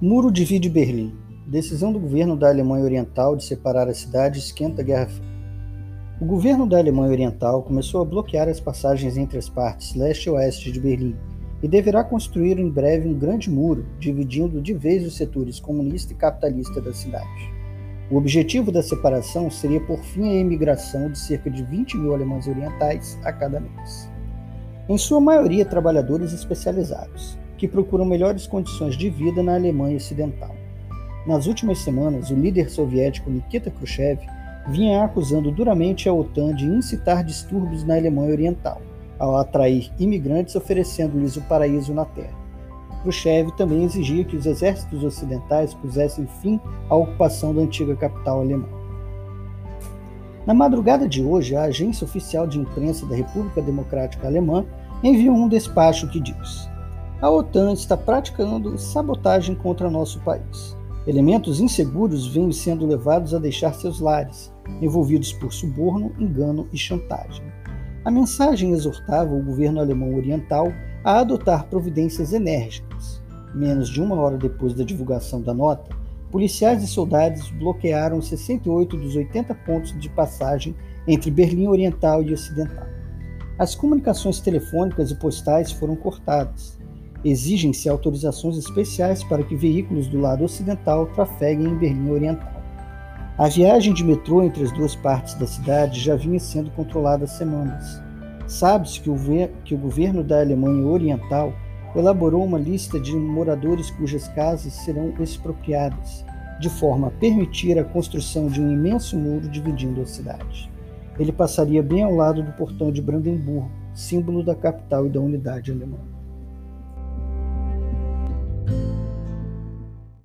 Muro divide Berlim. Decisão do governo da Alemanha Oriental de separar a cidade esquenta a Guerra Fria. O governo da Alemanha Oriental começou a bloquear as passagens entre as partes leste e oeste de Berlim e deverá construir em breve um grande muro dividindo de vez os setores comunista e capitalista da cidade. O objetivo da separação seria por fim a imigração de cerca de 20 mil alemães orientais a cada mês. Em sua maioria, trabalhadores especializados que procuram melhores condições de vida na Alemanha Ocidental. Nas últimas semanas, o líder soviético Nikita Khrushchev vinha acusando duramente a OTAN de incitar distúrbios na Alemanha Oriental, ao atrair imigrantes oferecendo-lhes o paraíso na terra. Khrushchev também exigia que os exércitos ocidentais pusessem fim à ocupação da antiga capital alemã. Na madrugada de hoje, a agência oficial de imprensa da República Democrática Alemã enviou um despacho que diz: a OTAN está praticando sabotagem contra nosso país. Elementos inseguros vêm sendo levados a deixar seus lares, envolvidos por suborno, engano e chantagem. A mensagem exortava o governo alemão oriental a adotar providências enérgicas. Menos de uma hora depois da divulgação da nota, policiais e soldados bloquearam 68 dos 80 pontos de passagem entre Berlim Oriental e Ocidental. As comunicações telefônicas e postais foram cortadas. Exigem-se autorizações especiais para que veículos do lado ocidental trafeguem em Berlim Oriental. A viagem de metrô entre as duas partes da cidade já vinha sendo controlada há semanas. Sabe-se que, que o governo da Alemanha Oriental elaborou uma lista de moradores cujas casas serão expropriadas, de forma a permitir a construção de um imenso muro dividindo a cidade. Ele passaria bem ao lado do portão de Brandemburgo, símbolo da capital e da unidade alemã.